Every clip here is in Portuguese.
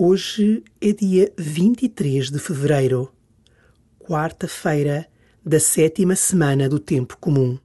Hoje é dia 23 de fevereiro, quarta-feira da sétima semana do Tempo Comum.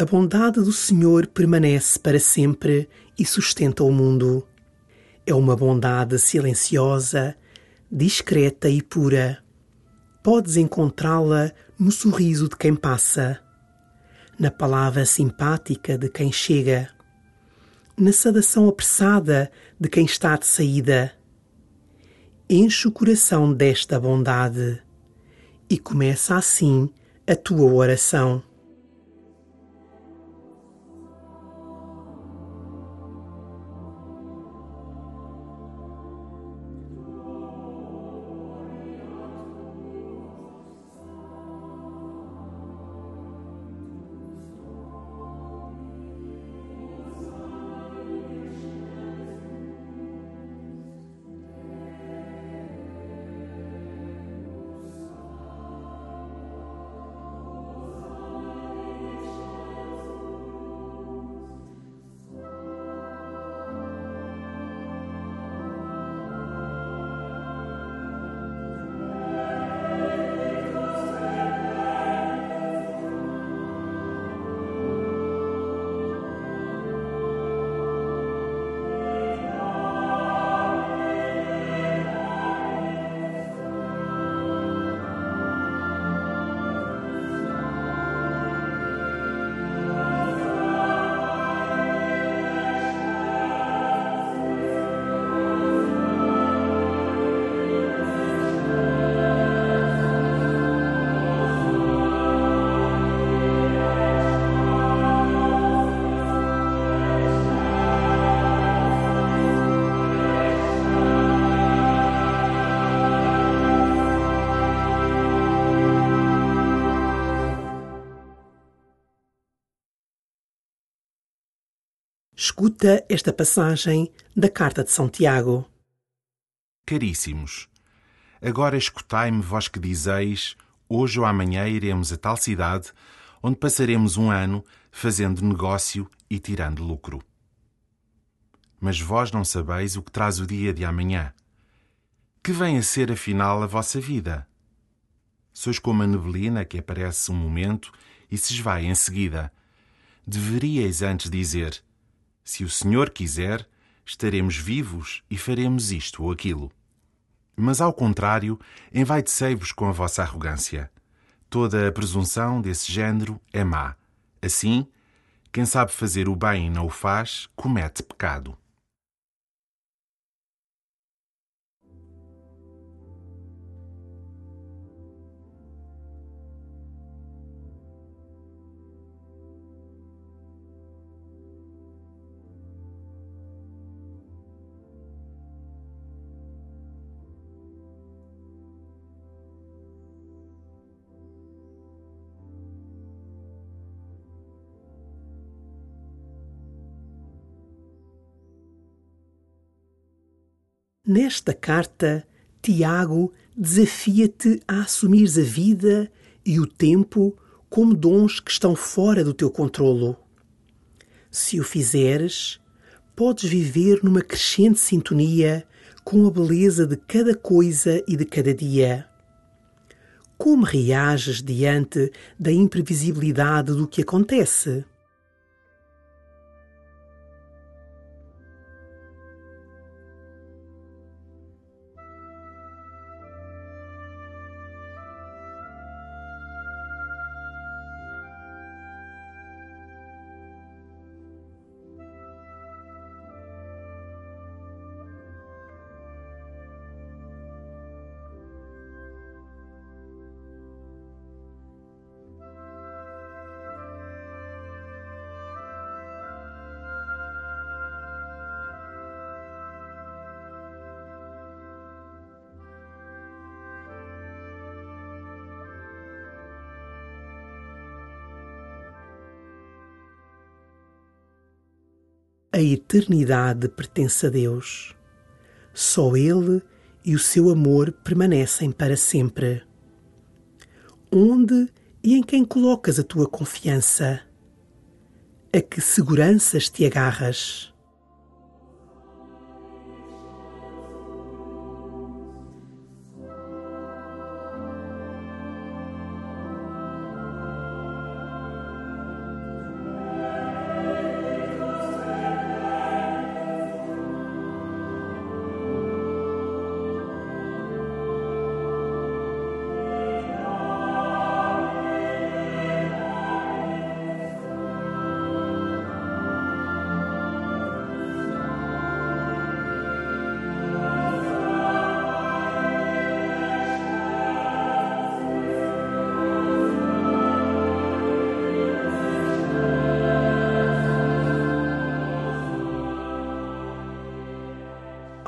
A bondade do Senhor permanece para sempre e sustenta o mundo. É uma bondade silenciosa, discreta e pura. Podes encontrá-la no sorriso de quem passa, na palavra simpática de quem chega, na saudação apressada de quem está de saída. Enche o coração desta bondade e começa assim a tua oração. Escuta esta passagem da Carta de São Tiago. Caríssimos, agora escutai-me vós que dizeis: hoje ou amanhã iremos a tal cidade, onde passaremos um ano fazendo negócio e tirando lucro. Mas vós não sabeis o que traz o dia de amanhã. Que vem a ser afinal a vossa vida? Sois como a neblina que aparece um momento e se esvai em seguida. Deveríeis antes dizer: se o Senhor quiser, estaremos vivos e faremos isto ou aquilo. Mas, ao contrário, envaidecei-vos com a vossa arrogância. Toda a presunção desse género é má. Assim, quem sabe fazer o bem e não o faz, comete pecado. Nesta carta, Tiago desafia-te a assumires a vida e o tempo como dons que estão fora do teu controlo. Se o fizeres, podes viver numa crescente sintonia com a beleza de cada coisa e de cada dia. como reages diante da imprevisibilidade do que acontece? A eternidade pertence a Deus. Só Ele e o seu amor permanecem para sempre. Onde e em quem colocas a tua confiança? A que seguranças te agarras?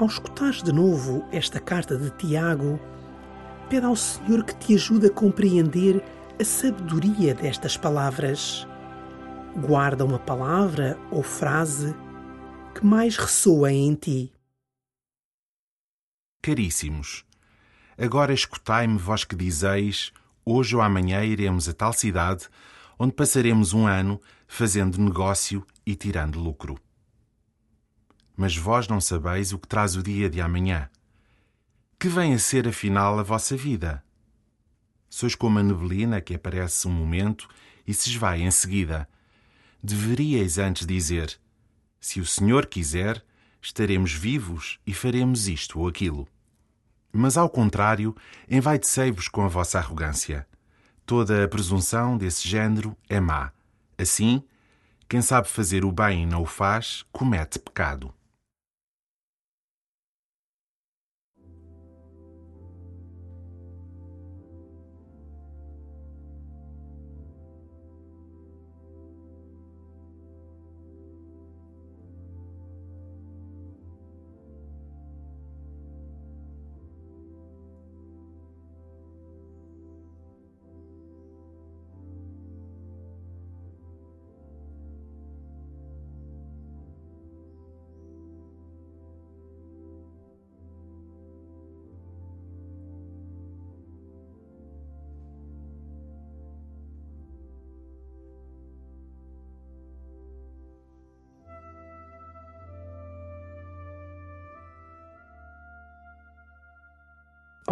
Ao escutares de novo esta carta de Tiago, pede ao Senhor que te ajude a compreender a sabedoria destas palavras. Guarda uma palavra ou frase que mais ressoa em ti. Caríssimos, agora escutai-me, vós que dizeis: Hoje ou amanhã iremos a tal cidade, onde passaremos um ano fazendo negócio e tirando lucro mas vós não sabeis o que traz o dia de amanhã. Que vem a ser, afinal, a vossa vida? Sois como a neblina que aparece um momento e se esvai em seguida. Deveríeis antes dizer: Se o Senhor quiser, estaremos vivos e faremos isto ou aquilo. Mas, ao contrário, envaidecei-vos com a vossa arrogância. Toda a presunção desse género é má. Assim, quem sabe fazer o bem e não o faz, comete pecado.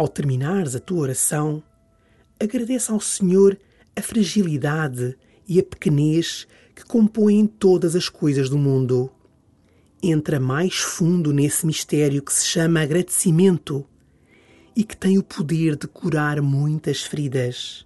Ao terminares a tua oração, agradeça ao Senhor a fragilidade e a pequenez que compõem todas as coisas do mundo. Entra mais fundo nesse mistério que se chama agradecimento e que tem o poder de curar muitas feridas.